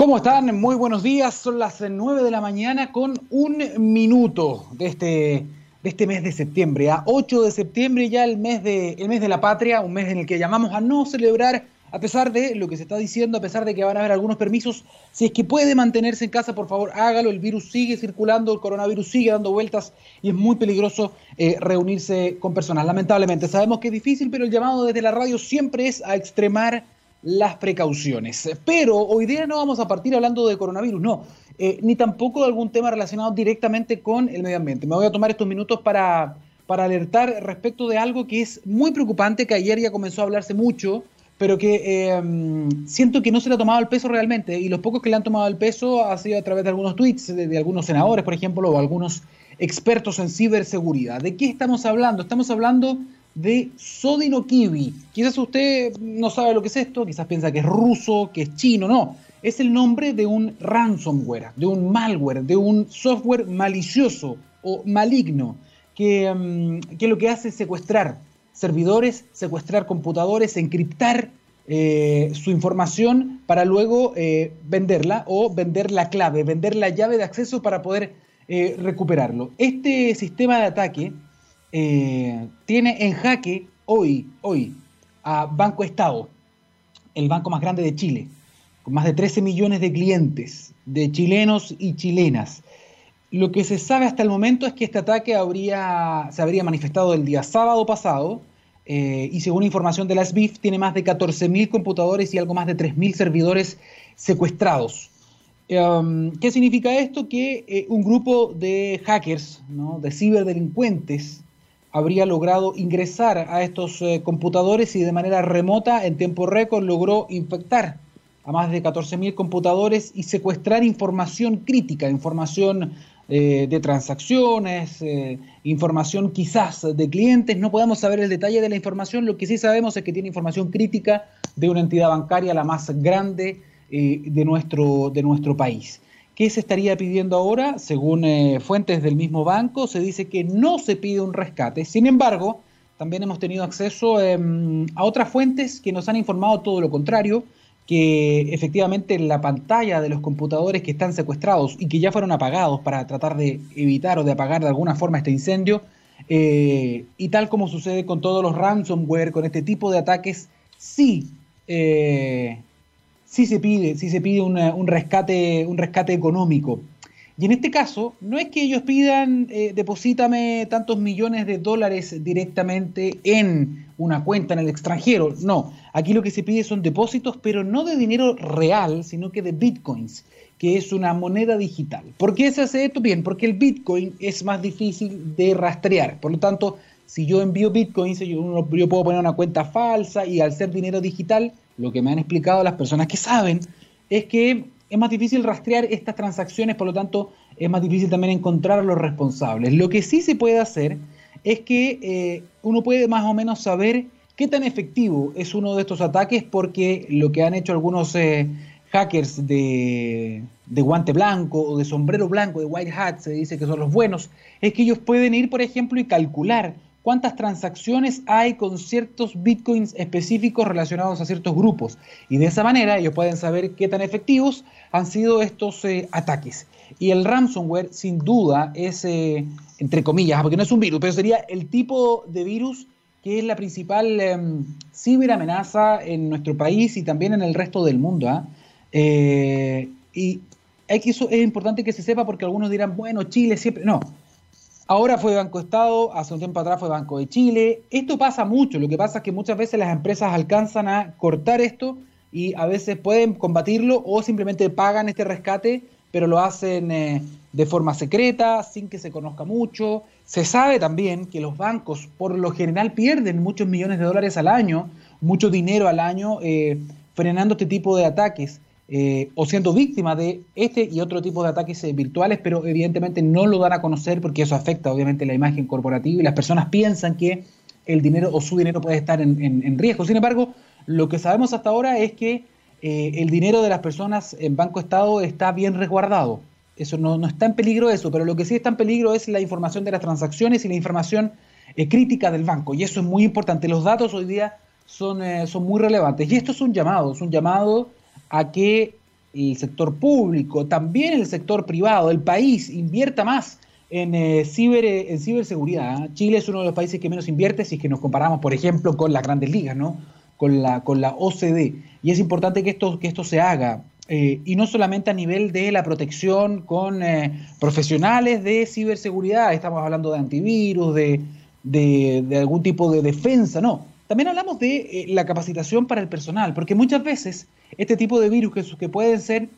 ¿Cómo están? Muy buenos días. Son las 9 de la mañana con un minuto de este, de este mes de septiembre. A 8 de septiembre ya el mes de, el mes de la patria, un mes en el que llamamos a no celebrar, a pesar de lo que se está diciendo, a pesar de que van a haber algunos permisos. Si es que puede mantenerse en casa, por favor, hágalo. El virus sigue circulando, el coronavirus sigue dando vueltas y es muy peligroso eh, reunirse con personas. Lamentablemente, sabemos que es difícil, pero el llamado desde la radio siempre es a extremar las precauciones. Pero hoy día no vamos a partir hablando de coronavirus, no, eh, ni tampoco de algún tema relacionado directamente con el medio ambiente. Me voy a tomar estos minutos para, para alertar respecto de algo que es muy preocupante, que ayer ya comenzó a hablarse mucho, pero que eh, siento que no se le ha tomado el peso realmente, y los pocos que le han tomado el peso ha sido a través de algunos tweets de, de algunos senadores, por ejemplo, o algunos expertos en ciberseguridad. ¿De qué estamos hablando? Estamos hablando de Sodino Kiwi. Quizás usted no sabe lo que es esto, quizás piensa que es ruso, que es chino, no. Es el nombre de un ransomware, de un malware, de un software malicioso o maligno que, mm, que lo que hace es secuestrar servidores, secuestrar computadores, encriptar eh, su información para luego eh, venderla o vender la clave, vender la llave de acceso para poder eh, recuperarlo. Este sistema de ataque eh, tiene en jaque hoy, hoy, a Banco Estado, el banco más grande de Chile, con más de 13 millones de clientes, de chilenos y chilenas. Lo que se sabe hasta el momento es que este ataque habría, se habría manifestado el día sábado pasado eh, y según información de la SBIF tiene más de 14.000 computadores y algo más de 3.000 servidores secuestrados. Um, ¿Qué significa esto? Que eh, un grupo de hackers, ¿no? de ciberdelincuentes, habría logrado ingresar a estos eh, computadores y de manera remota, en tiempo récord, logró infectar a más de 14.000 computadores y secuestrar información crítica, información eh, de transacciones, eh, información quizás de clientes. No podemos saber el detalle de la información, lo que sí sabemos es que tiene información crítica de una entidad bancaria la más grande de, nuestro, de nuestro país. ¿Qué se estaría pidiendo ahora? Según eh, fuentes del mismo banco, se dice que no se pide un rescate. Sin embargo, también hemos tenido acceso em, a otras fuentes que nos han informado todo lo contrario, que efectivamente en la pantalla de los computadores que están secuestrados y que ya fueron apagados para tratar de evitar o de apagar de alguna forma este incendio, eh, y tal como sucede con todos los ransomware, con este tipo de ataques, sí eh, sí se pide, sí se pide un, rescate, un rescate económico. Y en este caso, no es que ellos pidan, eh, deposítame tantos millones de dólares directamente en una cuenta en el extranjero. No, aquí lo que se pide son depósitos, pero no de dinero real, sino que de bitcoins, que es una moneda digital. ¿Por qué se hace esto? Bien, porque el bitcoin es más difícil de rastrear. Por lo tanto, si yo envío bitcoins, yo, yo puedo poner una cuenta falsa y al ser dinero digital, lo que me han explicado las personas que saben es que es más difícil rastrear estas transacciones, por lo tanto es más difícil también encontrar a los responsables. Lo que sí se puede hacer es que eh, uno puede más o menos saber qué tan efectivo es uno de estos ataques porque lo que han hecho algunos eh, hackers de, de, guante blanco o de sombrero blanco, de white hat, se dice que son los buenos, es que ellos pueden ir, por ejemplo, y calcular cuántas transacciones hay con ciertos bitcoins específicos relacionados a ciertos grupos. Y de esa manera ellos pueden saber qué tan efectivos han sido estos eh, ataques. Y el ransomware, sin duda, es, eh, entre comillas, porque no es un virus, pero sería el tipo de virus que es la principal em, ciberamenaza en nuestro país y también en el resto del mundo. ¿ah? Eh, y eso es importante que se sepa porque algunos dirán, bueno, Chile siempre... No, Ahora fue Banco Estado, hace un tiempo atrás fue Banco de Chile. Esto pasa mucho, lo que pasa es que muchas veces las empresas alcanzan a cortar esto y a veces pueden combatirlo o simplemente pagan este rescate, pero lo hacen eh, de forma secreta, sin que se conozca mucho. Se sabe también que los bancos por lo general pierden muchos millones de dólares al año, mucho dinero al año, eh, frenando este tipo de ataques. Eh, o siendo víctima de este y otro tipo de ataques eh, virtuales, pero evidentemente no lo dan a conocer porque eso afecta obviamente la imagen corporativa y las personas piensan que el dinero o su dinero puede estar en, riesgo. Sin embargo, lo que sabemos hasta ahora es que eh, el dinero de las personas en Banco Estado está bien resguardado. Eso no, no, está en peligro eso, pero lo que sí está en peligro es la información de las transacciones y la información crítica del banco. Y eso es muy importante. Los datos hoy día son, son muy relevantes. Y esto es un llamado, es un llamado a que el sector público, también el sector privado, el país invierta más en, eh, ciber, en ciberseguridad. Chile es uno de los países que menos invierte si es que nos comparamos, por ejemplo, con las grandes ligas, ¿no? con, la, con la OCDE. Y es importante que esto, que esto se haga. Eh, y no solamente a nivel de la protección con eh, profesionales de ciberseguridad, estamos hablando de antivirus, de, de, algún tipo de defensa, no. También hablamos de la capacitación para el personal, porque muchas veces este tipo de virus que, pueden ser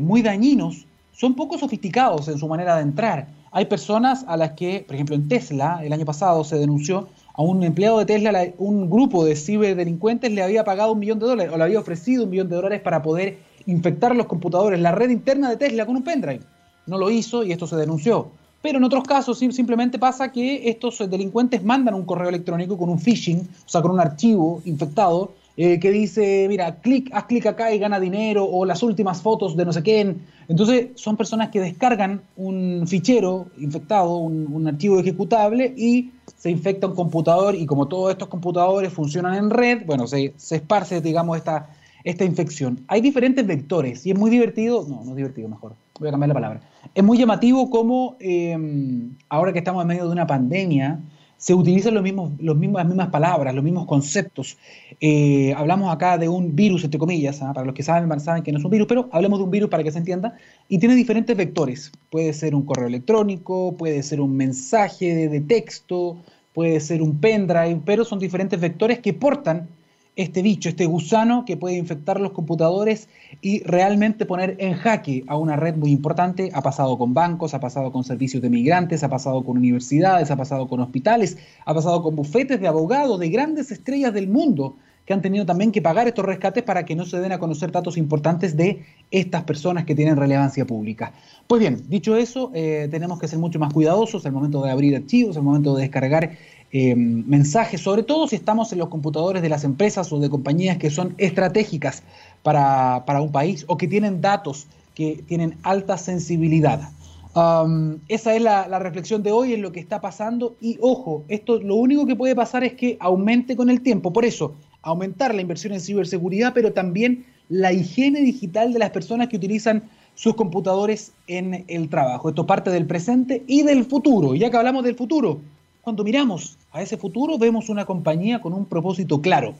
muy dañinos son poco sofisticados en su manera de entrar. Hay personas a las que, por ejemplo, en Tesla, el año pasado se denunció a un empleado de Tesla, un grupo de ciberdelincuentes le había pagado un millón de dólares o le había ofrecido un millón de dólares para poder infectar los computadores, la red interna de Tesla con un pendrive. No lo hizo y esto se denunció. Pero en otros casos simplemente pasa que estos delincuentes mandan un correo electrónico con un phishing, o sea, con un archivo infectado, eh, que dice, mira, clic, haz clic acá y gana dinero, o las últimas fotos de no sé quién. Entonces son personas que descargan un fichero infectado, un, archivo ejecutable, y se infecta un computador, y como todos estos computadores funcionan en red, bueno, se, esparce, digamos, esta infección. Hay diferentes vectores, y es muy divertido, no, no es divertido, mejor, voy a cambiar la palabra. Es muy llamativo como em, ahora que estamos en medio de una pandemia, se utilizan los mismos, los las mismas palabras, los mismos conceptos. Eh, hablamos acá de un virus, entre comillas, ¿ah? para los que saben, saben que no es un virus, pero hablemos de un virus para que se entienda, y tiene diferentes vectores. Puede ser un correo electrónico, puede ser un mensaje de texto, puede ser un pendrive, pero son diferentes vectores que portan este bicho, este gusano que puede infectar los computadores y realmente poner en jaque a una red muy importante. Ha pasado con bancos, ha pasado con servicios de migrantes, ha pasado con universidades, ha pasado con hospitales, ha pasado con bufetes de abogados de grandes estrellas del mundo que han tenido también que pagar estos rescates para que no se den a conocer datos importantes de estas personas que tienen relevancia pública. Pues bien, dicho eso, eh, tenemos que ser mucho más cuidadosos al momento de abrir archivos, al momento de descargar eh, mensajes, sobre todo si estamos en los computadores de las empresas o de compañías que son estratégicas para, un país o que tienen datos que tienen alta sensibilidad. Um, esa es la, la, reflexión de hoy en lo que está pasando y ojo, esto lo único que puede pasar es que aumente con el tiempo, por eso aumentar la inversión en ciberseguridad, pero también la higiene digital de las personas que utilizan sus computadores en el trabajo. Esto parte del presente y del futuro. Y ya que hablamos del futuro, cuando miramos a ese futuro vemos una compañía con un propósito claro.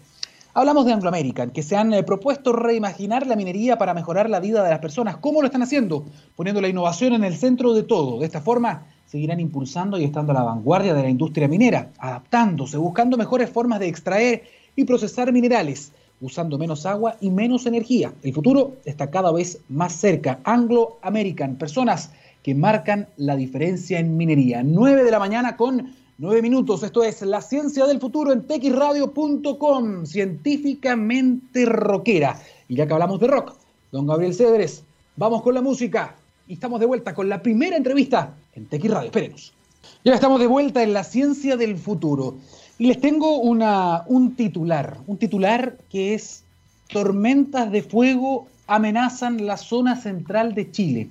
Hablamos de Anglo American, que se han eh, propuesto reimaginar la minería para mejorar la vida de las personas. ¿Cómo lo están haciendo? Poniendo la innovación en el centro de todo. De esta forma, seguirán impulsando y estando a la vanguardia de la industria minera, adaptándose, buscando mejores formas de extraer y procesar minerales, usando menos agua y menos energía. El futuro está cada vez más cerca. Anglo American, personas que marcan la diferencia en minería. 9 de la mañana con Nueve minutos, esto es La Ciencia del Futuro en texradio.com, científicamente rockera. Y ya que hablamos de rock, don Gabriel Cedres, vamos con la música. Y estamos de vuelta con la primera entrevista en TX Radio. Espérenos. Ya estamos de vuelta en La Ciencia del Futuro. Y les tengo una, un titular, un titular que es Tormentas de fuego amenazan la zona central de Chile.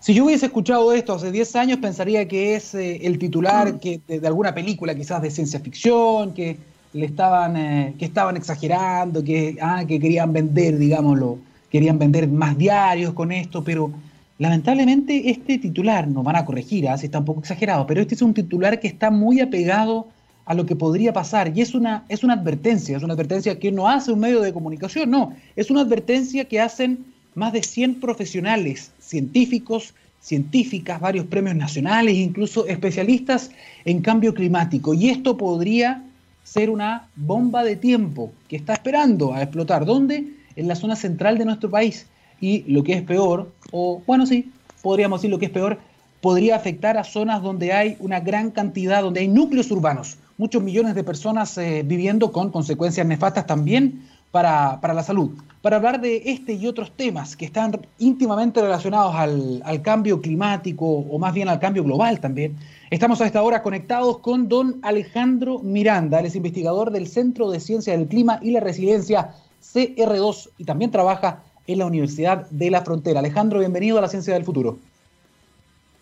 Si yo hubiese escuchado esto hace 10 años, pensaría que es eh, el titular que, de, alguna película quizás de ciencia ficción, que le estaban, eh, que estaban exagerando, que, ah, que querían vender, digámoslo, querían vender más diarios con esto, pero lamentablemente este titular, nos van a corregir, así ¿ah? está un poco exagerado, pero este es un titular que está muy apegado a lo que podría pasar y es una, es una advertencia, es una advertencia que no hace un medio de comunicación, no, es una advertencia que hacen más de 100 profesionales, científicos, científicas, varios premios nacionales, incluso especialistas en cambio climático. Y esto podría ser una bomba de tiempo que está esperando a explotar. ¿Dónde? En la zona central de nuestro país. Y lo que es peor, o bueno, sí, podríamos decir lo que es peor, podría afectar a zonas donde hay una gran cantidad, donde hay núcleos urbanos, muchos millones de personas eh, viviendo con consecuencias nefastas también para, la salud, para hablar de este y otros temas que están íntimamente relacionados al, cambio climático o más bien al cambio global también. Estamos a esta hora conectados con don Alejandro Miranda, él es investigador del Centro de Ciencia del Clima y la Resiliencia CR2 y también trabaja en la Universidad de la Frontera. Alejandro, bienvenido a la Ciencia del Futuro.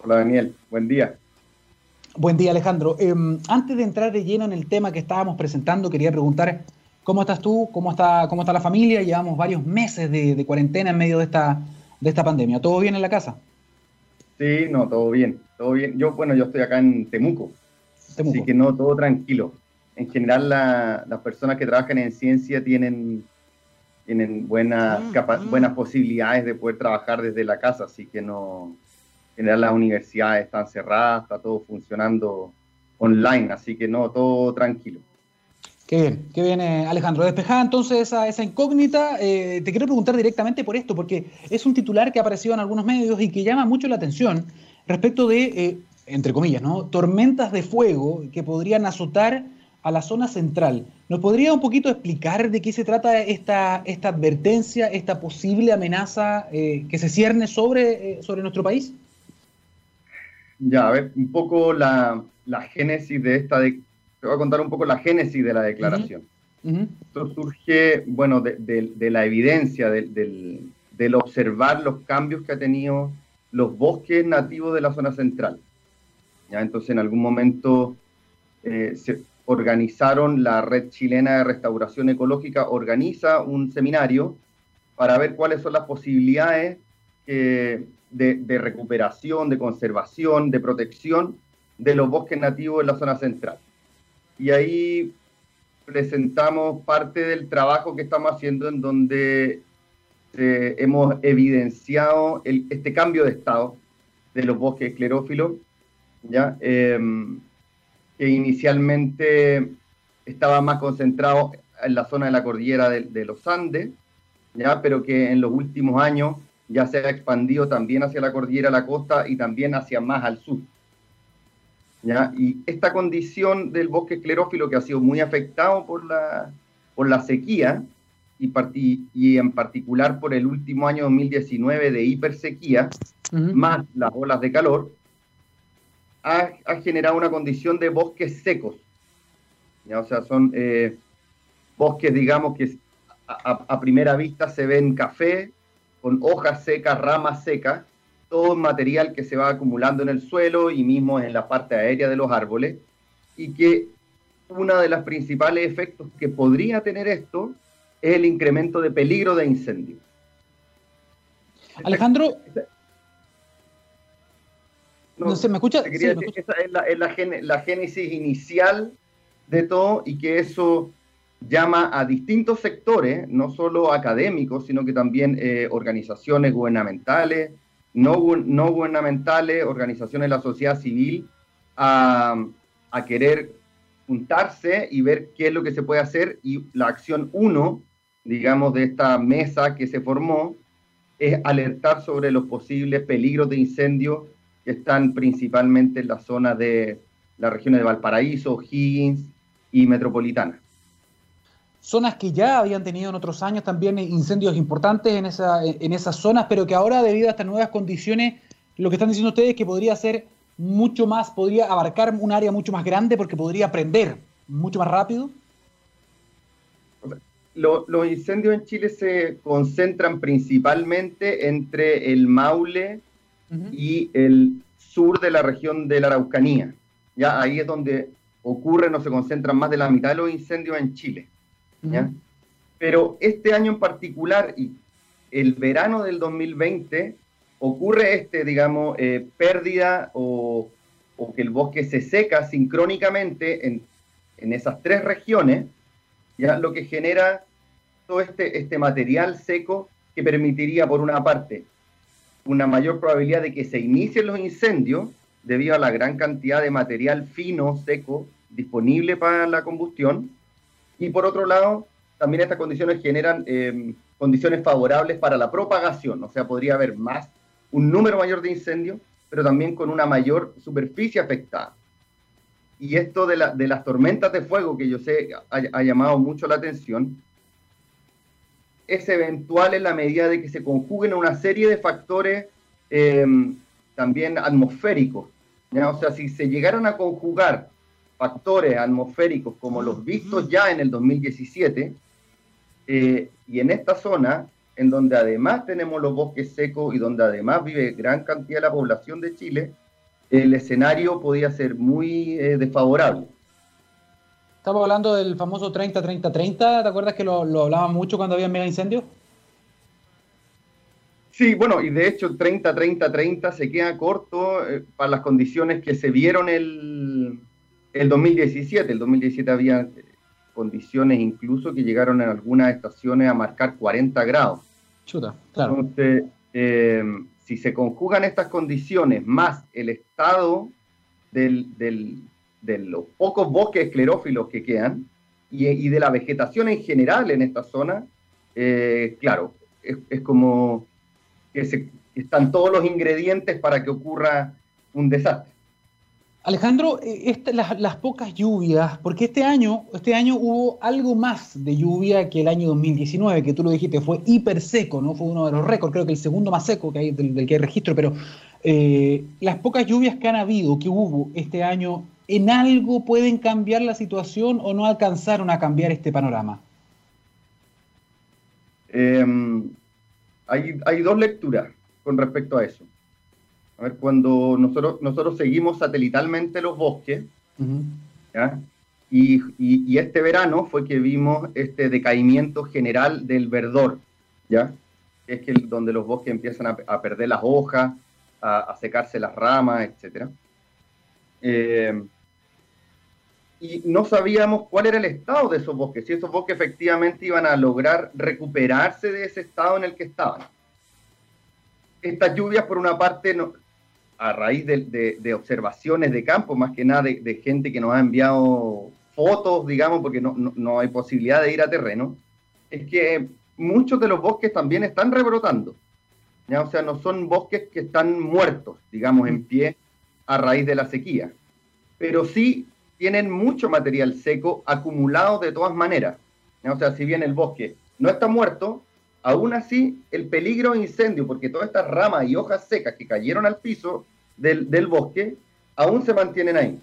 Hola Daniel, buen día. Buen día Alejandro. Em, antes de entrar de lleno en el tema que estábamos presentando, quería preguntar ¿Cómo estás tú? ¿Cómo está, cómo está la familia? Llevamos varios meses de, cuarentena en medio de esta, de esta pandemia. ¿Todo bien en la casa? Sí, no, todo bien, todo bien. Yo, bueno, yo estoy acá en Temuco, así que no, todo tranquilo. En general, las personas que trabajan en ciencia tienen, tienen buenas, mm, mm. buenas posibilidades de poder trabajar desde la casa, así que no, en general las universidades están cerradas, está todo funcionando online, así que no, todo tranquilo. Qué bien, qué bien, eh, Alejandro. Despejada entonces esa, incógnita, eh, te quiero preguntar directamente por esto, porque es un titular que ha aparecido en algunos medios y que llama mucho la atención respecto de, eh, entre comillas, ¿no? tormentas de fuego que podrían azotar a la zona central. ¿Nos podría un poquito explicar de qué se trata esta, esta advertencia, esta posible amenaza que se cierne sobre, sobre nuestro país? Ya, a ver, un poco la, la génesis de esta, de, te voy a contar un poco la génesis de la declaración. Esto surge, bueno, de, la evidencia, del, observar los cambios que ha tenido los bosques nativos de la zona central. ¿Ya? Entonces, en algún momento eh, se organizaron, la Red Chilena de Restauración Ecológica organiza un seminario para ver cuáles son las posibilidades de, de recuperación, de conservación, de protección de los bosques nativos en la zona central y ahí presentamos parte del trabajo que estamos haciendo en donde eh, hemos evidenciado este cambio de estado de los bosques esclerófilos, ¿ya? Em, que inicialmente estaba más concentrado en la zona de la cordillera de, los Andes, ¿ya? pero que en los últimos años ya se ha expandido también hacia la cordillera de la costa y también hacia más al sur. Y esta condición del bosque esclerófilo que ha sido muy afectado por la, por la sequía y, y en particular por el último año 2019 de hipersequía, más las olas de calor, ha, generado una condición de bosques secos. ¿ya? O sea, son eh, bosques, digamos, que a primera vista se ven café, con hojas secas, ramas secas, todo material que se va acumulando en el suelo y mismo en la parte aérea de los árboles, y que uno de los principales efectos que podría tener esto es el incremento de peligro de incendio. Alejandro, no, sé, ¿me escucha? Esa es, la, la, génesis inicial de todo y que eso llama a distintos sectores, no solo académicos, sino que también eh, organizaciones gubernamentales, no, no gubernamentales, organizaciones de la sociedad civil, a, querer juntarse y ver qué es lo que se puede hacer. Y la acción 1, digamos, de esta mesa que se formó, es alertar sobre los posibles peligros de incendio que están principalmente en la zona de las regiones de Valparaíso, Higgins y Metropolitana zonas que ya habían tenido en otros años también incendios importantes en, esa, en esas zonas, pero que ahora debido a estas nuevas condiciones, lo que están diciendo ustedes es que podría ser mucho más, podría abarcar un área mucho más grande porque podría prender mucho más rápido. los incendios en Chile se concentran principalmente entre el Maule y el sur de la región de la Araucanía. Ya ahí es donde ocurren o se concentran más de la mitad de los incendios en Chile. Pero este año en particular y el verano del 2020 ocurre este, digamos, eh, pérdida o, que el bosque se seca sincrónicamente en, esas tres regiones, ya lo que genera todo este, este material seco que permitiría, por una parte, una mayor probabilidad de que se inicien los incendios debido a la gran cantidad de material fino, seco, disponible para la combustión, y por otro lado, también estas condiciones generan eh, condiciones favorables para la propagación, o sea, podría haber más, un número mayor de incendios, pero también con una mayor superficie afectada. Y esto de, las tormentas de fuego, que yo sé ha, llamado mucho la atención, es eventual en la medida de que se conjuguen una serie de factores eh, también atmosféricos. O sea, si se llegaran a conjugar factores atmosféricos como los vistos ya en el 2017, eh, y en esta zona, en donde además tenemos los bosques secos y donde además vive gran cantidad de la población de Chile, el escenario podía ser muy eh, desfavorable. Estamos hablando del famoso 30-30-30, ¿te acuerdas que lo, lo hablaban mucho cuando había mega incendios? Sí, bueno, y de hecho 30-30-30 se queda corto eh, para las condiciones que se vieron el, el 2017. El 2017 había eh, condiciones incluso que llegaron en algunas estaciones a marcar 40 grados. Chuta, claro. Entonces, eh, si se conjugan estas condiciones más el estado del, de los pocos bosques esclerófilos que quedan y, de la vegetación en general en esta zona, claro, es como que están todos los ingredientes para que ocurra un desastre. Alejandro, eh, las, pocas lluvias, porque este año, este año hubo algo más de lluvia que el año 2019, que tú lo dijiste, fue hiper seco, ¿no? Fue uno de los récords, creo que el segundo más seco que hay, del, que hay registro, pero eh, las pocas lluvias que han habido, que hubo este año, ¿en algo pueden cambiar la situación o no alcanzaron a cambiar este panorama? Eh, hay, dos lecturas con respecto a eso. A ver, cuando nosotros, nosotros seguimos satelitalmente los bosques, Y, este verano fue que vimos este decaimiento general del verdor, ¿ya? Es que donde los bosques empiezan a, perder las hojas, a, secarse las ramas, etc. Eh, y no sabíamos cuál era el estado de esos bosques, si esos bosques efectivamente iban a lograr recuperarse de ese estado en el que estaban. Estas lluvias, por una parte, a raíz de, observaciones de campo, más que nada de, gente que nos ha enviado fotos, digamos, porque no, hay posibilidad de ir a terreno, es que muchos de los bosques también están rebrotando. ¿ya? O sea, no son bosques que están muertos, digamos, en pie a raíz de la sequía, pero sí tienen mucho material seco acumulado de todas maneras. O sea, si bien el bosque no está muerto, aún así el peligro de incendio, porque todas estas ramas y hojas secas que cayeron al piso del, bosque, aún se mantienen ahí.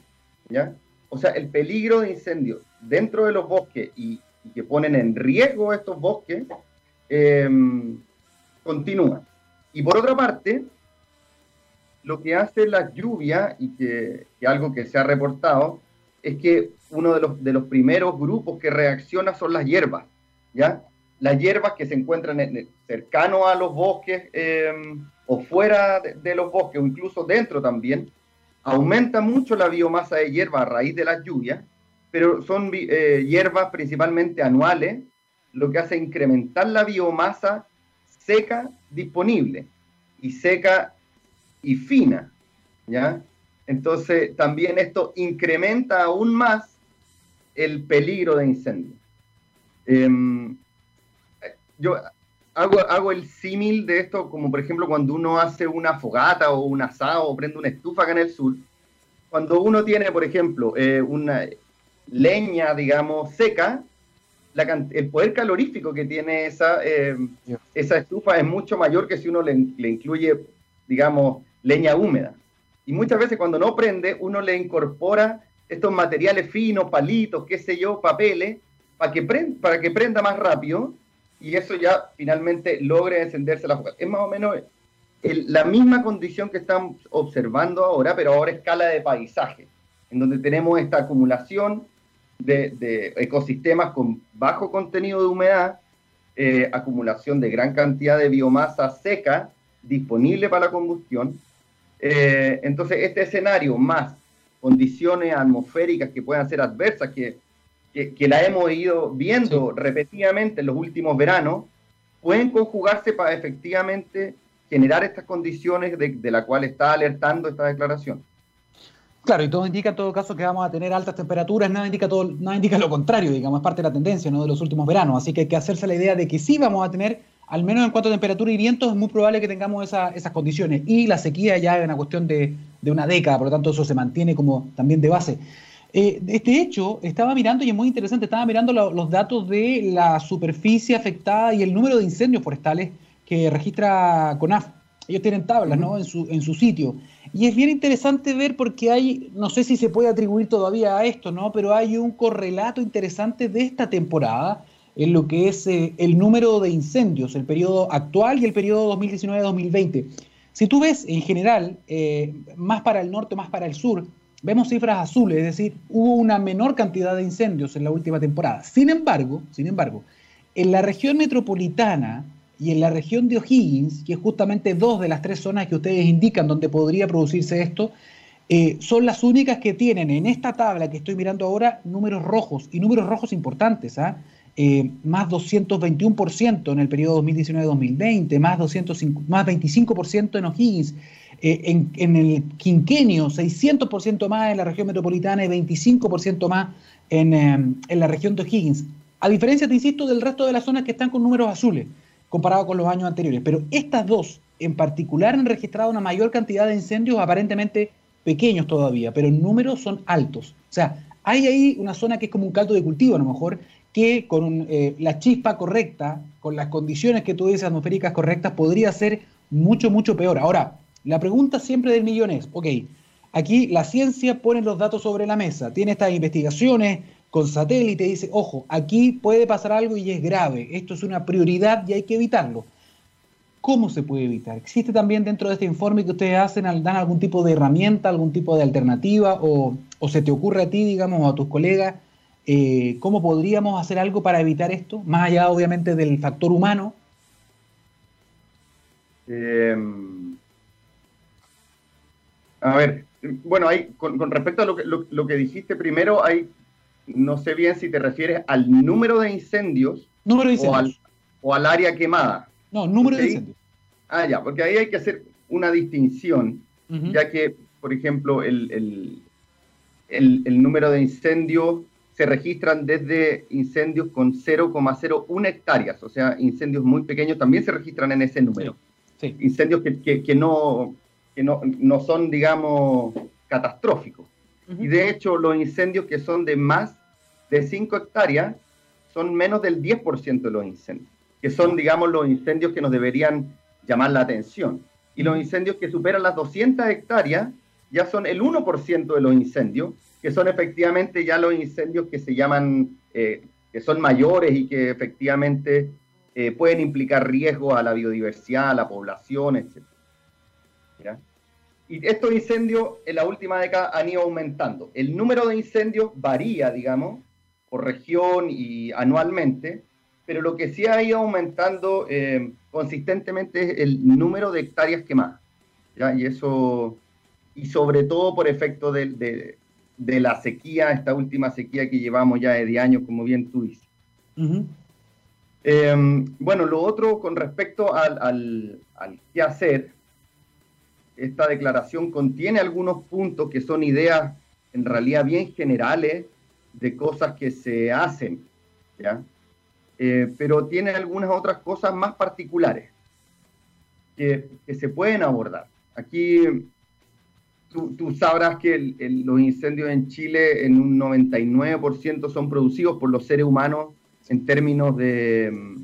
¿ya? O sea, el peligro de incendio dentro de los bosques y, que ponen en riesgo estos bosques, eh, continúa. Y por otra parte, lo que hace la lluvia, y que, que algo que se ha reportado, es que uno de los, de los primeros grupos que reacciona son las hierbas, ¿ya? Las hierbas que se encuentran en, cercano a los bosques em, o fuera de, los bosques o incluso dentro también, aumenta mucho la biomasa de hierba a raíz de las lluvias, pero son eh, hierbas principalmente anuales, lo que hace incrementar la biomasa seca disponible y seca y fina, ¿ya? Entonces, también esto incrementa aún más el peligro de incendio. Em, yo hago, hago el símil de esto como, por ejemplo, cuando uno hace una fogata o un asado o prende una estufa acá en el sur. Cuando uno tiene, por ejemplo, eh, una leña, digamos, seca, el poder calorífico que tiene esa, em, esa estufa es mucho mayor que si uno le incluye, digamos, leña húmeda. Y muchas veces cuando no prende, uno le incorpora estos materiales finos, palitos, qué sé yo, papeles, para que, prenda, para que prenda más rápido y eso ya finalmente logre encenderse la focal. Es más o menos la misma condición que estamos observando ahora, pero ahora a escala de paisaje, en donde tenemos esta acumulación de, ecosistemas con bajo contenido de humedad, eh, acumulación de gran cantidad de biomasa seca disponible para la combustión, eh, entonces, este escenario más condiciones atmosféricas que puedan ser adversas, que, que, la hemos ido viendo repetidamente en los últimos veranos, pueden conjugarse para efectivamente generar estas condiciones de, de la cual está alertando esta declaración. Claro, y todo indica en todo caso que vamos a tener altas temperaturas, nada indica, todo, nada indica lo contrario, digamos, es parte de la tendencia ¿no? de los últimos veranos, así que hay que hacerse la idea de que sí vamos a tener al menos en cuanto a temperatura y viento, es muy probable que tengamos esas condiciones. Y la sequía ya es una cuestión de, una década, por lo tanto eso se mantiene como también de base. Eh, este hecho, estaba mirando, y es muy interesante, estaba mirando los datos de la superficie afectada y el número de incendios forestales que registra CONAF. Ellos tienen tablas ¿no? en, su, en su sitio. Y es bien interesante ver porque hay, no sé si se puede atribuir todavía a esto, ¿no? pero hay un correlato interesante de esta temporada en lo que es eh, el número de incendios, el periodo actual y el periodo 2019-2020. Si tú ves en general, eh, más para el norte, más para el sur, vemos cifras azules, es decir, hubo una menor cantidad de incendios en la última temporada. Sin embargo, sin embargo, en la región metropolitana y en la región de O'Higgins, que es justamente dos de las tres zonas que ustedes indican donde podría producirse esto, eh, son las únicas que tienen en esta tabla que estoy mirando ahora números rojos y números rojos importantes. ¿ah? Eh, más 221% en el periodo 2019-2020, más, 205, más 25% en O'Higgins, eh, en, el quinquenio 600% más en la región metropolitana y 25% más en, en, la región de O'Higgins. A diferencia, te insisto, del resto de las zonas que están con números azules, comparado con los años anteriores. Pero estas dos en particular han registrado una mayor cantidad de incendios aparentemente pequeños todavía, pero en números son altos. O sea, hay ahí una zona que es como un caldo de cultivo a lo mejor, que con eh, la chispa correcta, con las condiciones que tú dices atmosféricas correctas, podría ser mucho, mucho peor. Ahora, la pregunta siempre del millón es, ok, aquí la ciencia pone los datos sobre la mesa, tiene estas investigaciones con satélite, dice, ojo, aquí puede pasar algo y es grave, esto es una prioridad y hay que evitarlo. ¿Cómo se puede evitar? ¿Existe también dentro de este informe que ustedes hacen, dan algún tipo de herramienta, algún tipo de alternativa o, se te ocurre a ti, digamos, o a tus colegas, eh, cómo podríamos hacer algo para evitar esto, más allá obviamente del factor humano? Em, a ver, bueno, hay, con, respecto a lo que, dijiste primero, hay, no sé bien si te refieres al número de incendios, O, al, o al área quemada. No, número de incendios. Ah, ya, porque ahí hay que hacer una distinción, ya que, por ejemplo, el, el, número de incendios se registran desde incendios con 0,01 hectáreas, o sea, incendios muy pequeños también se registran en ese número. Incendios que, que, no, que no, no, son, digamos, catastróficos. Y de hecho, los incendios que son de más de 5 hectáreas son menos del 10% de los incendios que son, digamos, los incendios que nos deberían llamar la atención. Y los incendios que superan las 200 hectáreas ya son el 1% de los incendios, que son efectivamente ya los incendios que se llaman, eh, que son mayores y que efectivamente eh, pueden implicar riesgo a la biodiversidad, a la población, etc. Y estos incendios en la última década han ido aumentando. El número de incendios varía, digamos, por región y anualmente, pero lo que sí ha ido aumentando eh, consistentemente es el número de hectáreas quemadas. ¿ya? Y eso, y sobre todo por efecto de, de, la sequía, esta última sequía que llevamos ya de años, como bien tú dices. Em, bueno, lo otro con respecto al, al, al qué hacer, esta declaración contiene algunos puntos que son ideas en realidad bien generales de cosas que se hacen, ¿ya? Eh, pero tiene algunas otras cosas más particulares que, se pueden abordar. Aquí tú, sabrás que los incendios en Chile en un 99% son producidos por los seres humanos en términos de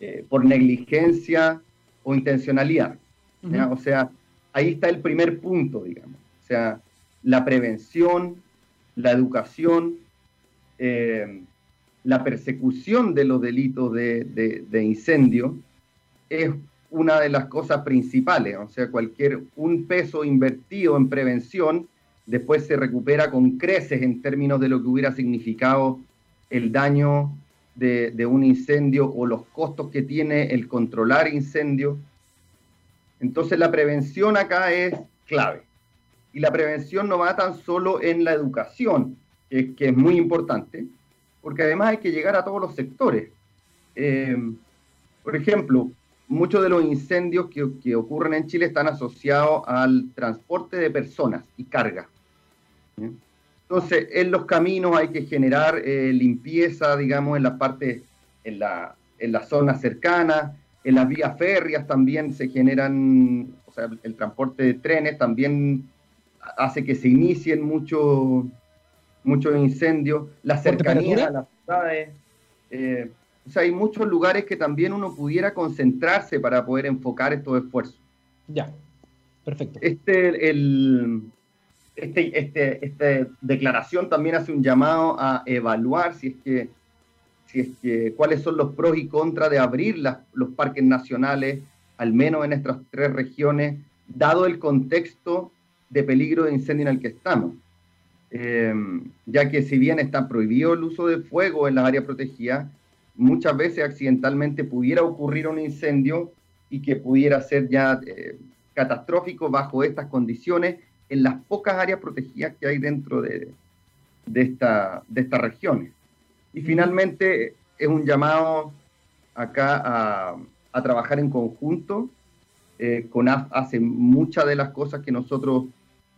eh, por negligencia o intencionalidad. O sea, ahí está el primer punto, digamos. O sea, la prevención, la educación, eh, la persecución de los delitos de, incendio es una de las cosas principales. O sea, cualquier un peso invertido en prevención después se recupera con creces en términos de lo que hubiera significado el daño de, de un incendio o los costos que tiene el controlar incendios. Entonces la prevención acá es clave. Y la prevención no va tan solo en la educación, que es muy importante, porque además hay que llegar a todos los sectores. Eh, por ejemplo, muchos de los incendios que, ocurren en Chile están asociados al transporte de personas y carga. Entonces, en los caminos hay que generar eh, limpieza, digamos, en la parte, en la, en la zona cercana, en las vías férreas también se generan, o sea, el transporte de trenes también hace que se inicien muchos muchos incendios, la cercanía a las ciudades. Eh, o sea, hay muchos lugares que también uno pudiera concentrarse para poder enfocar estos esfuerzos. Ya, perfecto. Este, el, este, este, esta declaración también hace un llamado a evaluar si es que, si es que cuáles son los pros y contras de abrir los parques nacionales, al menos en estas tres regiones, dado el contexto de peligro de incendio en el que estamos. eh, ya que si bien está prohibido el uso de fuego en las áreas protegidas, muchas veces accidentalmente pudiera ocurrir un incendio y que pudiera ser ya eh, catastrófico bajo estas condiciones en las pocas áreas protegidas que hay dentro de, de, esta, de estas regiones. Y finalmente es un llamado acá a, trabajar en conjunto. Eh, CONAF hace muchas de las cosas que nosotros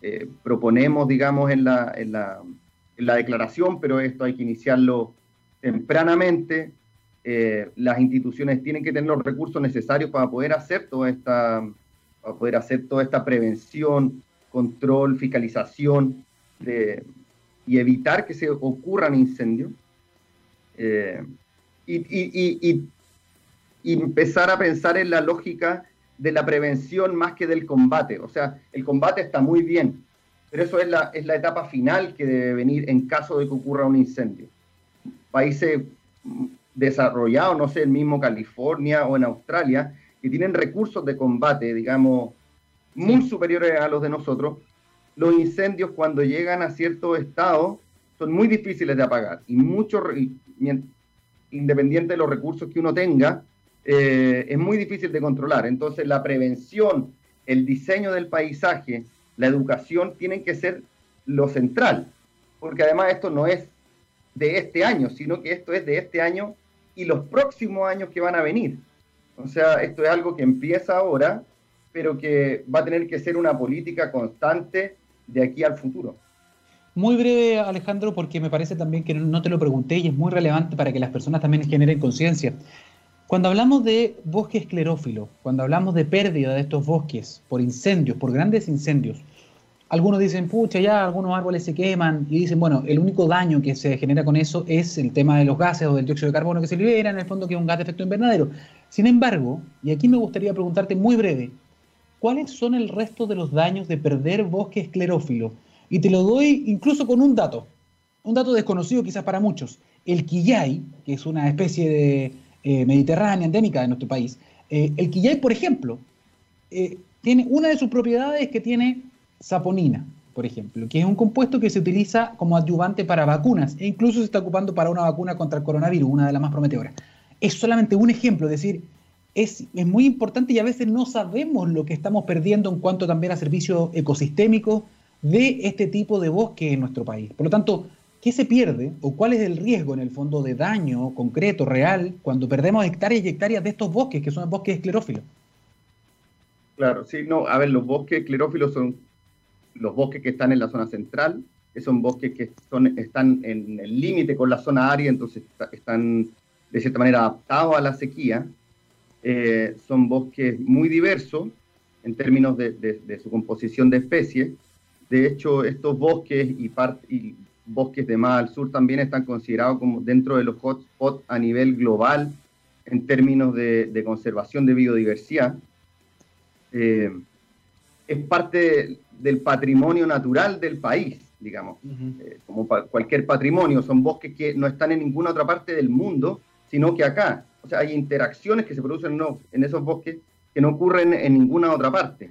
eh, proponemos, digamos, en la, en, la, en la, declaración, pero esto hay que iniciarlo tempranamente. Eh, las instituciones tienen que tener los recursos necesarios para poder hacer toda esta, para poder hacer toda esta prevención, control, fiscalización y evitar que se ocurran incendios. Eh, y, y, y, y, empezar a pensar en la lógica de la prevención más que del combate. O sea, el combate está muy bien, pero eso es la, es la etapa final que debe venir en caso de que ocurra un incendio. Países desarrollados, no sé, el mismo California o en Australia, que tienen recursos de combate, digamos, muy superiores a los de nosotros, los incendios cuando llegan a cierto estado son muy difíciles de apagar y mucho, independiente de los recursos que uno tenga, eh, es muy difícil de controlar. Entonces la prevención, el diseño del paisaje, la educación tienen que ser lo central, porque además esto no es de este año, sino que esto es de este año y los próximos años que van a venir. O sea, esto es algo que empieza ahora, pero que va a tener que ser una política constante de aquí al futuro. Muy breve, Alejandro, porque me parece también que no te lo pregunté y es muy relevante para que las personas también generen conciencia. Cuando hablamos de bosque esclerófilo, cuando hablamos de pérdida de estos bosques por incendios, por grandes incendios, algunos dicen, pucha, ya algunos árboles se queman y dicen, bueno, el único daño que se genera con eso es el tema de los gases o del dióxido de carbono que se libera, en el fondo que es un gas de efecto invernadero. Sin embargo, y aquí me gustaría preguntarte muy breve, ¿cuáles son el resto de los daños de perder bosque esclerófilo? Y te lo doy incluso con un dato, un dato desconocido quizás para muchos. El quillay, que es una especie de eh, mediterránea, endémica de nuestro país. Eh, el quillay, por ejemplo, eh, tiene una de sus propiedades que tiene saponina, por ejemplo, que es un compuesto que se utiliza como adyuvante para vacunas e incluso se está ocupando para una vacuna contra el coronavirus, una de las más prometedoras. Es solamente un ejemplo, es decir, es, es, muy importante y a veces no sabemos lo que estamos perdiendo en cuanto también a servicios ecosistémicos de este tipo de bosque en nuestro país. Por lo tanto, ¿Qué se pierde o cuál es el riesgo en el fondo de daño concreto, real, cuando perdemos hectáreas y hectáreas de estos bosques, que son bosques esclerófilos? Claro, sí, no, a ver, los bosques esclerófilos son los bosques que están en la zona central, que son bosques que son, están en el límite con la zona árida, entonces están de cierta manera adaptados a la sequía. Eh, son bosques muy diversos en términos de, su composición de especies. De hecho, estos bosques y, y bosques de más al sur también están considerados como dentro de los hotspots a nivel global en términos de, conservación de biodiversidad. Eh, es parte del patrimonio natural del país, digamos, eh, como cualquier patrimonio. Son bosques que no están en ninguna otra parte del mundo, sino que acá. O sea, hay interacciones que se producen en esos bosques que no ocurren en ninguna otra parte.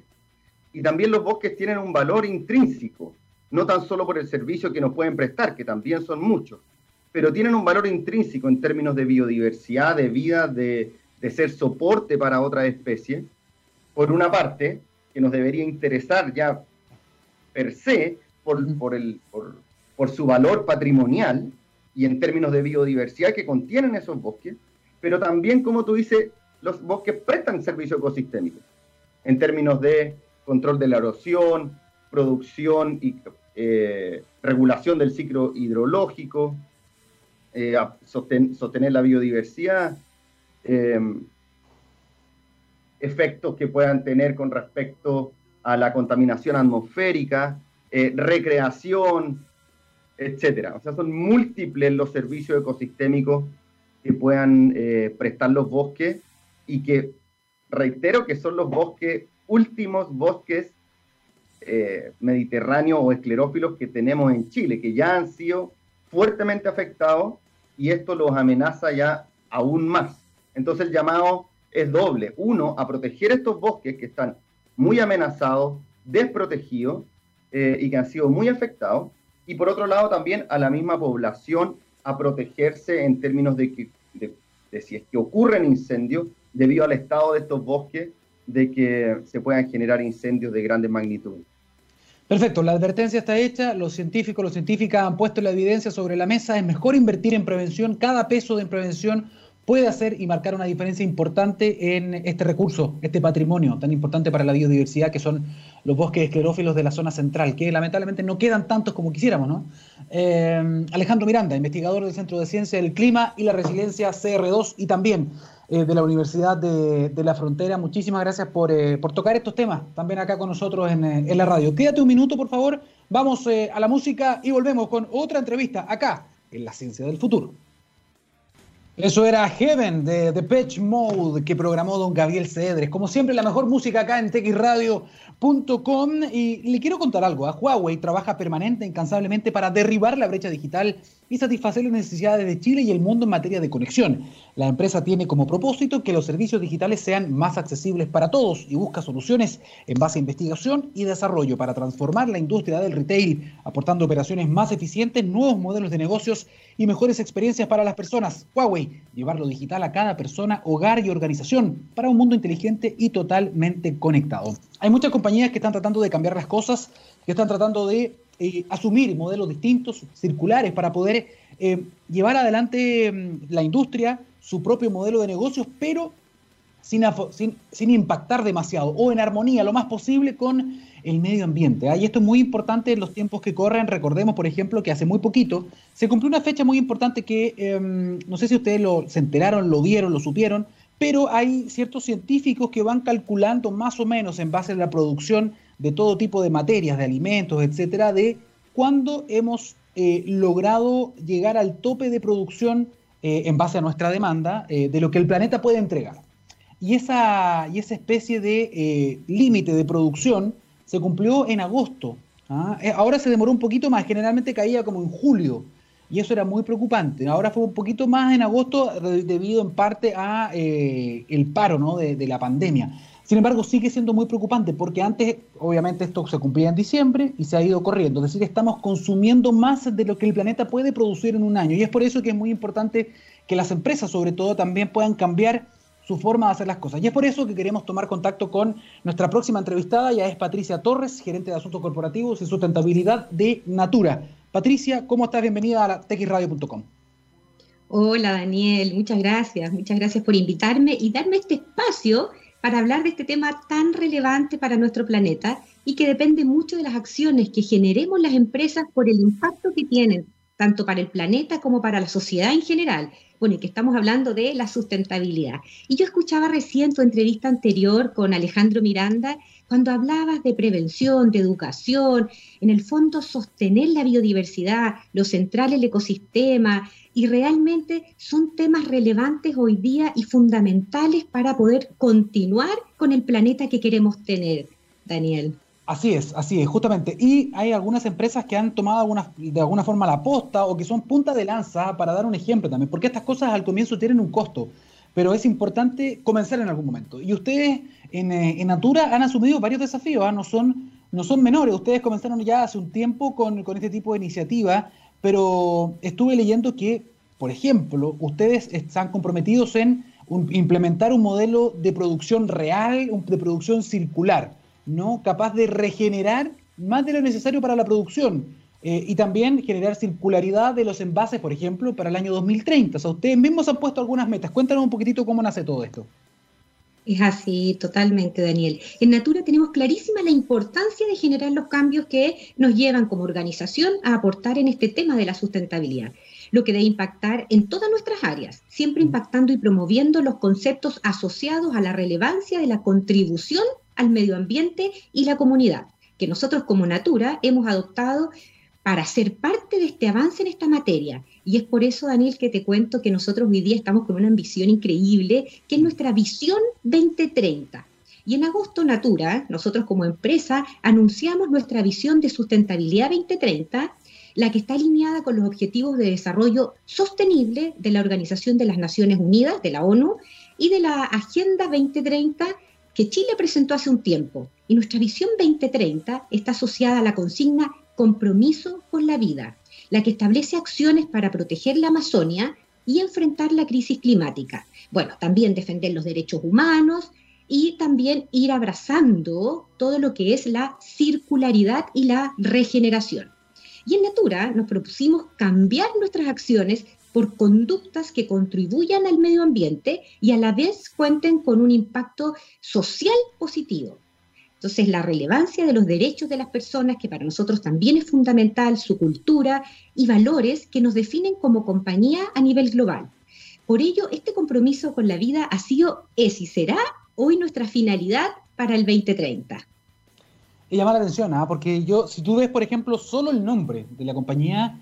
Y también los bosques tienen un valor intrínseco no tan solo por el servicio que nos pueden prestar, que también son muchos, pero tienen un valor intrínseco en términos de biodiversidad, de vida, de, ser soporte para otras especies, por una parte, que nos debería interesar ya per se por, por, el, por, su valor patrimonial y en términos de biodiversidad que contienen esos bosques, pero también, como tú dices, los bosques prestan servicio ecosistémico en términos de control de la erosión, producción y eh, regulación del ciclo hidrológico, eh, sostener la biodiversidad, em, efectos que puedan tener con respecto a la contaminación atmosférica, eh, recreación, etcétera. O sea, son múltiples los servicios ecosistémicos que puedan prestar los bosques y que reitero que son los bosques, últimos bosques eh, mediterráneos o esclerófilos que tenemos en Chile, que ya han sido fuertemente afectados y esto los amenaza ya aún más. Entonces el llamado es doble. Uno, a proteger estos bosques que están muy amenazados, desprotegidos eh, y que han sido muy afectados. y por otro lado también a la misma población a protegerse en términos de, de, si es que ocurren incendios debido al estado de estos bosques, de que se puedan generar incendios de grandes magnitudes. Perfecto, la advertencia está hecha, los científicos, los científicas han puesto la evidencia sobre la mesa, es mejor invertir en prevención, cada peso de prevención puede hacer y marcar una diferencia importante en este recurso, este patrimonio tan importante para la biodiversidad que son los bosques esclerófilos de la zona central, que lamentablemente no quedan tantos como quisiéramos. ¿no? Eh, Alejandro Miranda, investigador del Centro de Ciencia del Clima y la Resiliencia CR2 y también eh, de la Universidad de, la Frontera, muchísimas gracias por, eh, por, tocar estos temas también acá con nosotros en, en la radio. Quédate un minuto, por favor, vamos a la música y volvemos con otra entrevista acá en La Ciencia del Futuro. Eso era Heaven de The Patch Mode que programó don Gabriel Cedres. Como siempre, la mejor música acá en texradio.com. Y le quiero contar algo. ¿ah? Huawei trabaja permanente, incansablemente para derribar la brecha digital y satisfacer las necesidades de Chile y el mundo en materia de conexión. La empresa tiene como propósito que los servicios digitales sean más accesibles para todos y busca soluciones en base a investigación y desarrollo para transformar la industria del retail, aportando operaciones más eficientes, nuevos modelos de negocios y mejores experiencias para las personas. Huawei, llevar lo digital a cada persona, hogar y organización para un mundo inteligente y totalmente conectado. Hay muchas compañías que están tratando de cambiar las cosas, que están tratando de eh, asumir modelos distintos, circulares, para poder eh, llevar adelante mm, la industria, su propio modelo de negocios, pero sin, sin, impactar demasiado o en armonía lo más posible con el medio ambiente. ¿ah? Y esto es muy importante en los tiempos que corren. Recordemos, por ejemplo, que hace muy poquito se cumplió una fecha muy importante que em, no sé si ustedes lo, se enteraron, lo vieron, lo supieron, pero hay ciertos científicos que van calculando más o menos en base a la producción de todo tipo de materias, de alimentos, etcétera, de cuándo hemos eh, logrado llegar al tope de producción eh, en base a nuestra demanda eh, de lo que el planeta puede entregar. Y esa, y esa especie de límite de producción se cumplió en agosto. ¿ah? Ahora se demoró un poquito más, generalmente caía como en julio, y eso era muy preocupante. Ahora fue un poquito más en agosto debido en parte a el paro ¿no? de, de la pandemia. Sin embargo, sigue siendo muy preocupante porque antes, obviamente, esto se cumplía en diciembre y se ha ido corriendo. Es decir, estamos consumiendo más de lo que el planeta puede producir en un año. Y es por eso que es muy importante que las empresas, sobre todo, también puedan cambiar su forma de hacer las cosas. Y es por eso que queremos tomar contacto con nuestra próxima entrevistada, ya es Patricia Torres, gerente de Asuntos Corporativos y Sustentabilidad de Natura. Patricia, ¿cómo estás? Bienvenida a la texradio.com. Hola Daniel, muchas gracias, muchas gracias por invitarme y darme este espacio para hablar de este tema tan relevante para nuestro planeta y que depende mucho de las acciones que generemos las empresas por el impacto que tienen, tanto para el planeta como para la sociedad en general. Bueno, y que estamos hablando de la sustentabilidad. Y yo escuchaba recién tu entrevista anterior con Alejandro Miranda, cuando hablabas de prevención, de educación, en el fondo sostener la biodiversidad, lo central el ecosistema, y realmente son temas relevantes hoy día y fundamentales para poder continuar con el planeta que queremos tener, Daniel. Así es, así es, justamente. Y hay algunas empresas que han tomado de alguna forma la posta o que son punta de lanza, para dar un ejemplo también, porque estas cosas al comienzo tienen un costo, pero es importante comenzar en algún momento. Y ustedes en, eh, Natura han asumido varios desafíos, ¿ah? no, son, no son menores. Ustedes comenzaron ya hace un tiempo con, con este tipo de iniciativa pero estuve leyendo que, por ejemplo, ustedes están comprometidos en implementar un modelo de producción real, de producción circular, ¿no? Capaz de regenerar más de lo necesario para la producción eh, y también generar circularidad de los envases, por ejemplo, para el año 2030. O sea, ustedes mismos han puesto algunas metas. Cuéntanos un poquitito cómo nace todo esto. Es así, totalmente, Daniel. En Natura tenemos clarísima la importancia de generar los cambios que nos llevan como organización a aportar en este tema de la sustentabilidad, lo que debe impactar en todas nuestras áreas, siempre impactando y promoviendo los conceptos asociados a la relevancia de la contribución al medio ambiente y la comunidad, que nosotros como Natura hemos adoptado para ser parte de este avance en esta materia. Y es por eso, Daniel, que te cuento que nosotros hoy día estamos con una ambición increíble, que es nuestra visión 2030. Y en agosto Natura, nosotros como empresa, anunciamos nuestra visión de sustentabilidad 2030, la que está alineada con los objetivos de desarrollo sostenible de la Organización de las Naciones Unidas, de la ONU, y de la Agenda 2030 que Chile presentó hace un tiempo. Y nuestra visión 2030 está asociada a la consigna Compromiso con la Vida, la que establece acciones para proteger la Amazonia y enfrentar la crisis climática. Bueno, también defender los derechos humanos y también ir abrazando todo lo que es la circularidad y la regeneración. Y en Natura nos propusimos cambiar nuestras acciones por conductas que contribuyan al medio ambiente y a la vez cuenten con un impacto social positivo. Entonces, la relevancia de los derechos de las personas, que para nosotros también es fundamental, su cultura y valores que nos definen como compañía a nivel global. Por ello, este compromiso con la vida ha sido, es y será hoy nuestra finalidad para el 2030. Y llama la atención, ¿ah? porque yo, si tú ves, por ejemplo, solo el nombre de la compañía,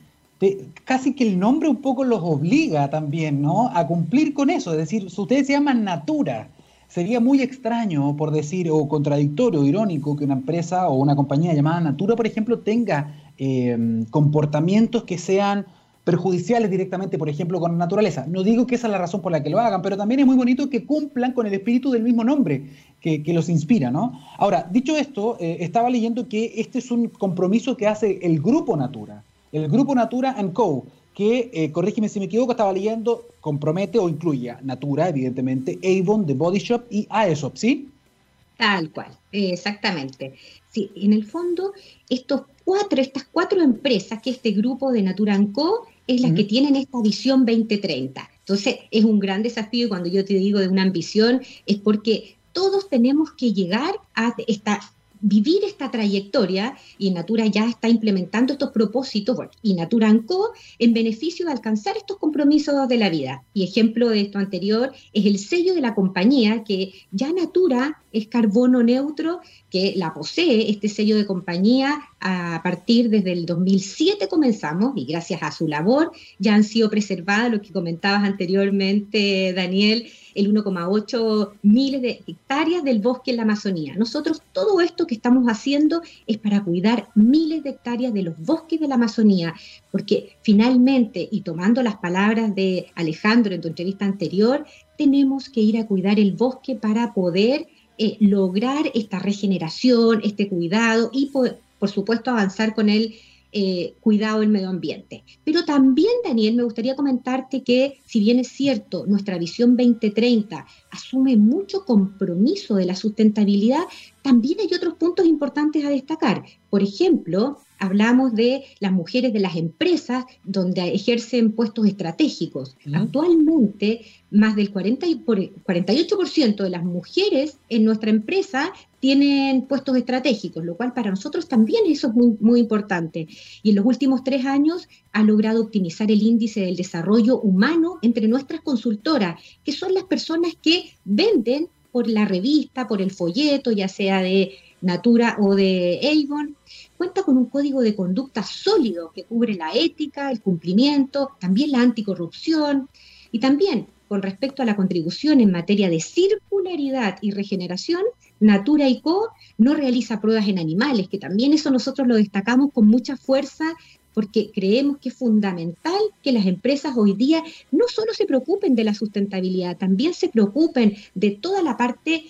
casi que el nombre un poco los obliga también, ¿no? A cumplir con eso. Es decir, ustedes se llaman Natura, sería muy extraño, por decir, o contradictorio, irónico, que una empresa o una compañía llamada Natura, por ejemplo, tenga em, comportamientos que sean perjudiciales directamente, por ejemplo, con la naturaleza. No digo que esa es la razón por la que lo hagan, pero también es muy bonito que cumplan con el espíritu del mismo nombre que, los inspira, ¿no? Ahora, dicho esto, eh, estaba leyendo que este es un compromiso que hace el Grupo Natura, el Grupo Natura Co., que, eh, corrígeme si me equivoco, estaba leyendo, compromete o incluye Natura, evidentemente, Avon, The Body Shop y Aesop, ¿sí? Tal cual, exactamente. Sí, en el fondo, estos cuatro, estas cuatro empresas que este grupo de Natura Co es la que tienen esta visión 2030. Entonces, es un gran desafío y cuando yo te digo de una ambición es porque todos tenemos que llegar a esta vivir esta trayectoria y Natura ya está implementando estos propósitos y Natura Co en beneficio de alcanzar estos compromisos de la vida. Y ejemplo de esto anterior es el sello de la compañía que ya Natura es carbono neutro, que la posee este sello de compañía a partir desde el 2007 comenzamos y gracias a su labor ya han sido preservadas lo que comentabas anteriormente, Daniel, el 1,8 miles de hectáreas del bosque en la Amazonía. Nosotros todo esto que estamos haciendo es para cuidar miles de hectáreas de los bosques de la Amazonía, porque finalmente, y tomando las palabras de Alejandro en tu entrevista anterior, tenemos que ir a cuidar el bosque para poder eh, lograr esta regeneración, este cuidado y, por supuesto, avanzar con el eh, cuidado del medio ambiente. Pero también, Daniel, me gustaría comentarte que, si bien es cierto, nuestra visión 2030 asume mucho compromiso de la sustentabilidad, también hay otros puntos importantes a destacar. Por ejemplo, hablamos de las mujeres de las empresas donde ejercen puestos estratégicos. Actualmente, más del 40 48% de las mujeres en nuestra empresa tienen puestos estratégicos, lo cual para nosotros también eso es muy, muy importante. Y en los últimos tres años ha logrado optimizar el índice del desarrollo humano entre nuestras consultoras, que son las personas que venden por la revista, por el folleto, ya sea de Natura o de Avon, cuenta con un código de conducta sólido que cubre la ética, el cumplimiento, también la anticorrupción y también con respecto a la contribución en materia de circularidad y regeneración, Natura y Co. no realiza pruebas en animales, que también eso nosotros lo destacamos con mucha fuerza porque creemos que es fundamental que las empresas hoy día no solo se preocupen de la sustentabilidad, también se preocupen de toda la parte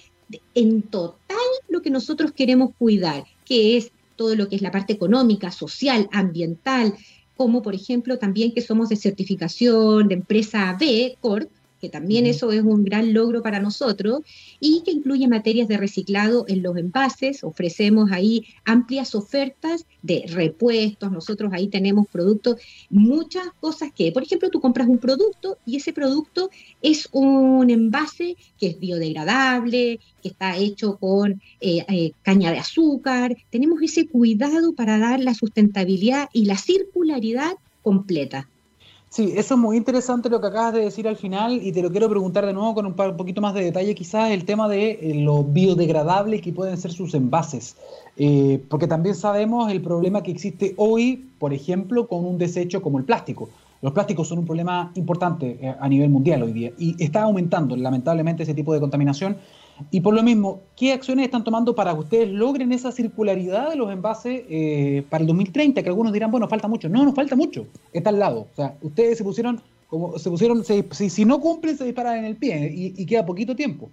en total lo que nosotros queremos cuidar, que es todo lo que es la parte económica, social, ambiental, como por ejemplo también que somos de certificación de empresa B, Corp, que también eso es un gran logro para nosotros, y que incluye materias de reciclado en los envases. Ofrecemos ahí amplias ofertas de repuestos, nosotros ahí tenemos productos, muchas cosas que, por ejemplo, tú compras un producto y ese producto es un envase que es biodegradable, que está hecho con eh, eh, caña de azúcar. Tenemos ese cuidado para dar la sustentabilidad y la circularidad completa. Sí, eso es muy interesante lo que acabas de decir al final y te lo quiero preguntar de nuevo con un, poquito más de detalle, quizás el tema de eh, lo biodegradable que pueden ser sus envases, eh, porque también sabemos el problema que existe hoy, por ejemplo, con un desecho como el plástico. Los plásticos son un problema importante eh, a nivel mundial hoy día y está aumentando lamentablemente ese tipo de contaminación y por lo mismo, ¿qué acciones están tomando para que ustedes logren esa circularidad de los envases eh, para el 2030? Que algunos dirán, bueno, falta mucho. No, no falta mucho. Está al lado. O sea, ustedes se pusieron, como se pusieron, si, no cumplen, se disparan en el pie y, queda poquito tiempo.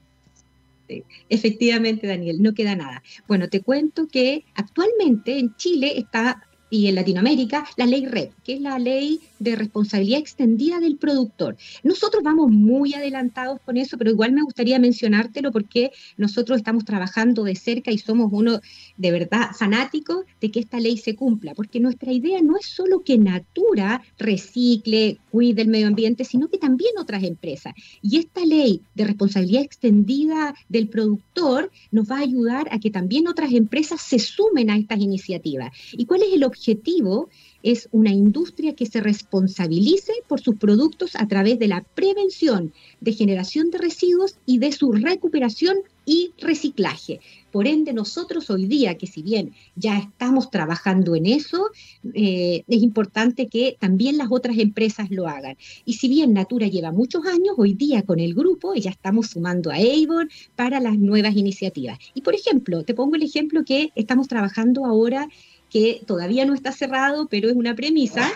efectivamente, Daniel, no queda nada. Bueno, te cuento que actualmente en Chile está y en Latinoamérica la ley REP, que es la ley de responsabilidad extendida del productor. Nosotros vamos muy adelantados con eso, pero igual me gustaría mencionártelo porque nosotros estamos trabajando de cerca y somos uno de verdad fanáticos de que esta ley se cumpla, porque nuestra idea no es solo que Natura recicle, cuide el medio ambiente, sino que también otras empresas. Y esta ley de responsabilidad extendida del productor nos va a ayudar a que también otras empresas se sumen a estas iniciativas. ¿Y cuál es el objetivo? Es una industria que se responsabilice por sus productos a través de la prevención de generación de residuos y de su recuperación y reciclaje. Por ende, nosotros hoy día, que si bien ya estamos trabajando en eso, eh, es importante que también las otras empresas lo hagan. Y si bien Natura lleva muchos años, hoy día con el grupo ya estamos sumando a Avon para las nuevas iniciativas. Y por ejemplo, te pongo el ejemplo que estamos trabajando ahora que todavía no está cerrado, pero es una premisa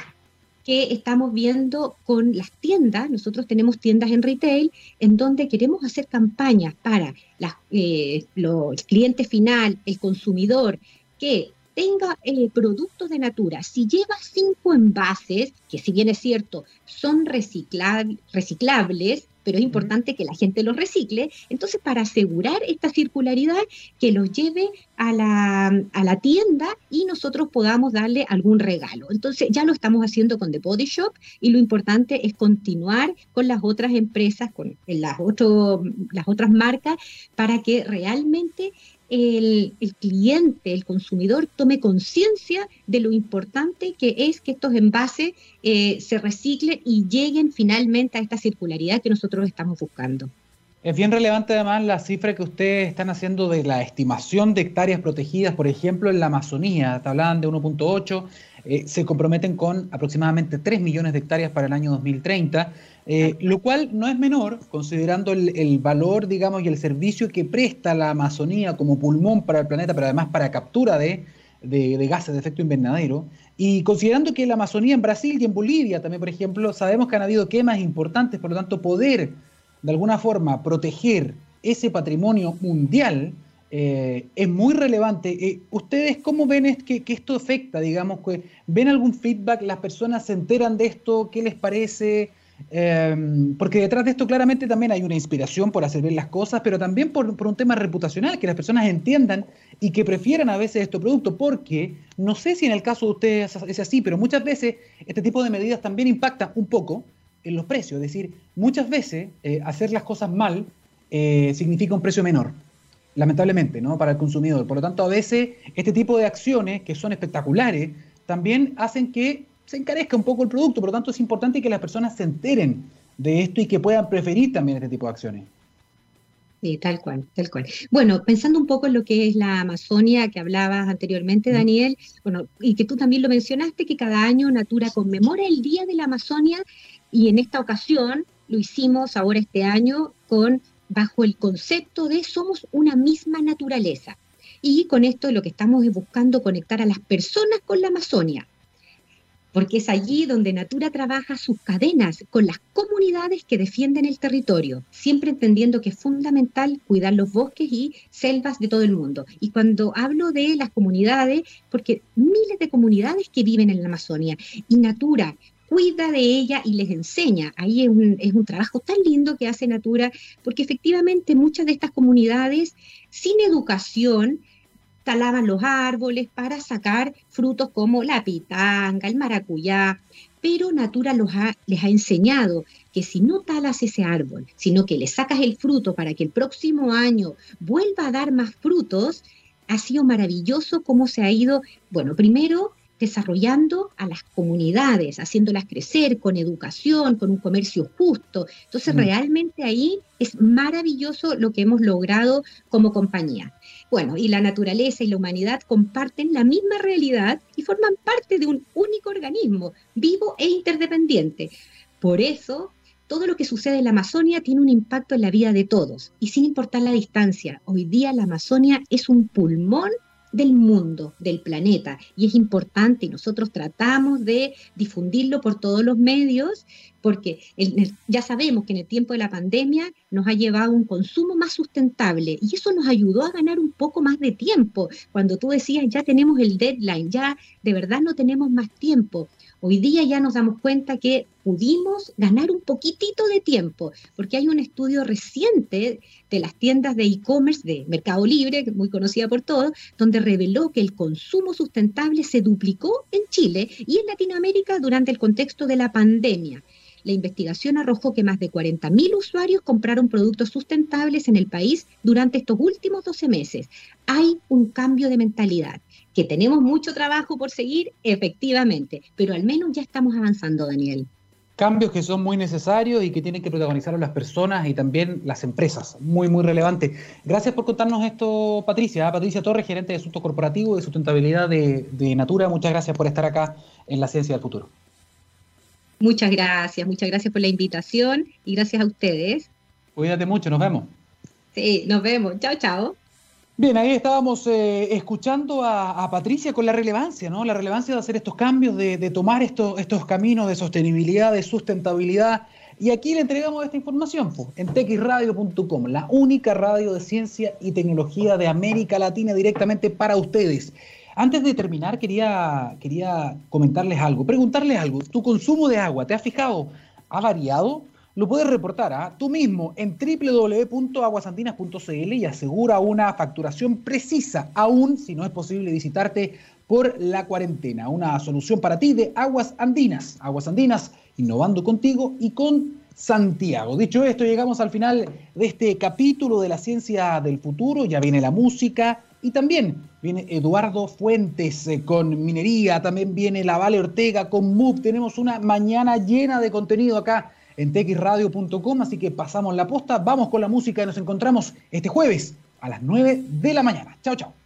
que estamos viendo con las tiendas. Nosotros tenemos tiendas en retail en donde queremos hacer campañas para las, eh, los clientes final, el consumidor, que tenga eh, productos de Natura. Si lleva cinco envases, que si bien es cierto, son reciclables, pero es importante que la gente los recicle. Entonces, para asegurar esta circularidad, que los lleve a la, a la tienda y nosotros podamos darle algún regalo. Entonces, ya lo estamos haciendo con The Body Shop y lo importante es continuar con las otras empresas, con las, las otras marcas, para que realmente el, cliente, el consumidor, tome conciencia de lo importante que es que estos envases eh, se reciclen y lleguen finalmente a esta circularidad que nosotros estamos buscando. Es bien relevante además la cifra que ustedes están haciendo de la estimación de hectáreas protegidas, por ejemplo, en la Amazonía, te hablaban de 1.8, eh, se comprometen con aproximadamente 3 millones de hectáreas para el año 2030, eh, lo cual no es menor, considerando el, valor, digamos, y el servicio que presta la Amazonía como pulmón para el planeta, pero además para captura de, de gases de efecto invernadero, y considerando que la Amazonía en Brasil y en Bolivia también, por ejemplo, sabemos que han habido quemas importantes, por lo tanto, poder de alguna forma proteger ese patrimonio mundial eh, es muy relevante. Eh, ¿Ustedes cómo ven que, que, esto afecta, digamos, que ven algún feedback, las personas se enteran de esto, qué les parece? Em, porque detrás de esto claramente también hay una inspiración por hacer bien las cosas, pero también por, por, un tema reputacional, que las personas entiendan y que prefieran a veces estos productos, porque no sé si en el caso de ustedes es así, pero muchas veces este tipo de medidas también impactan un poco en los precios. Es decir, muchas veces eh, hacer las cosas mal eh, significa un precio menor, lamentablemente, ¿no? Para el consumidor. Por lo tanto, a veces este tipo de acciones, que son espectaculares, también hacen que se encarezca un poco el producto. Por lo tanto, es importante que las personas se enteren de esto y que puedan preferir también este tipo de acciones. Sí, tal cual, tal cual. Bueno, pensando un poco en lo que es la Amazonia que hablabas anteriormente, Daniel, bueno, y que tú también lo mencionaste, que cada año Natura conmemora el Día de la Amazonia y en esta ocasión lo hicimos ahora este año con bajo el concepto de somos una misma naturaleza. Y con esto lo que estamos es buscando conectar a las personas con la Amazonia, porque es allí donde Natura trabaja sus cadenas con las comunidades que defienden el territorio, siempre entendiendo que es fundamental cuidar los bosques y selvas de todo el mundo. Y cuando hablo de las comunidades, porque miles de comunidades que viven en la Amazonia y Natura cuida de ella y les enseña. Ahí es un, es un trabajo tan lindo que hace Natura, porque efectivamente muchas de estas comunidades sin educación talaban los árboles para sacar frutos como la pitanga, el maracuyá, pero Natura los les ha enseñado que si no talas ese árbol, sino que le sacas el fruto para que el próximo año vuelva a dar más frutos, ha sido maravilloso cómo se ha ido, bueno, primero desarrollando a las comunidades, haciéndolas crecer con educación, con un comercio justo. Entonces, mm. realmente ahí es maravilloso lo que hemos logrado como compañía. Bueno, y la naturaleza y la humanidad comparten la misma realidad y forman parte de un único organismo, vivo e interdependiente. Por eso, todo lo que sucede en la Amazonia tiene un impacto en la vida de todos, y sin importar la distancia. Hoy día la Amazonia es un pulmón del mundo, del planeta, y es importante y nosotros tratamos de difundirlo por todos los medios porque ya sabemos que en el tiempo de la pandemia nos ha llevado un consumo más sustentable y eso nos ayudó a ganar un poco más de tiempo. Cuando tú decías, ya tenemos el deadline, ya de verdad no tenemos más tiempo. Hoy día ya nos damos cuenta que pudimos ganar un poquitito de tiempo, porque hay un estudio reciente de las tiendas de e-commerce de Mercado Libre, muy conocida por todos, donde reveló que el consumo sustentable se duplicó en Chile y en Latinoamérica durante el contexto de la pandemia. La investigación arrojó que más de 40.000 usuarios compraron productos sustentables en el país durante estos últimos 12 meses. Hay un cambio de mentalidad que tenemos mucho trabajo por seguir, efectivamente, pero al menos ya estamos avanzando, Daniel. Cambios que son muy necesarios y que tienen que protagonizar las personas y también las empresas. Muy, muy relevante. Gracias por contarnos esto, Patricia. Patricia Torres, gerente de Asuntos Corporativos y Sustentabilidad de, de Natura. Muchas gracias por estar acá en la Ciencia del Futuro. Muchas gracias, muchas gracias por la invitación y gracias a ustedes. Cuídate mucho, nos vemos. Sí, nos vemos. Chao, chao. Bien, ahí estábamos eh, escuchando a, Patricia con la relevancia, ¿no? La relevancia de hacer estos cambios, de, tomar estos, caminos de sostenibilidad, de sustentabilidad. Y aquí le entregamos esta información en texradio.com, la única radio de ciencia y tecnología de América Latina directamente para ustedes. Antes de terminar, quería, quería comentarles algo, preguntarles algo. ¿Tu consumo de agua, te has fijado, ha variado? Lo puedes reportar ¿ah? tú mismo en www.aguasandinas.cl y asegura una facturación precisa, aún si no es posible visitarte por la cuarentena. Una solución para ti de Aguas Andinas. Aguas Andinas, innovando contigo y con Santiago. Dicho esto, llegamos al final de este capítulo de la ciencia del futuro. Ya viene la música y también viene Eduardo Fuentes con minería. También viene la Vale Ortega con MUB. Tenemos una mañana llena de contenido acá en texradio.com, así que pasamos la posta, vamos con la música y nos encontramos este jueves a las 9 de la mañana. Chao, chao.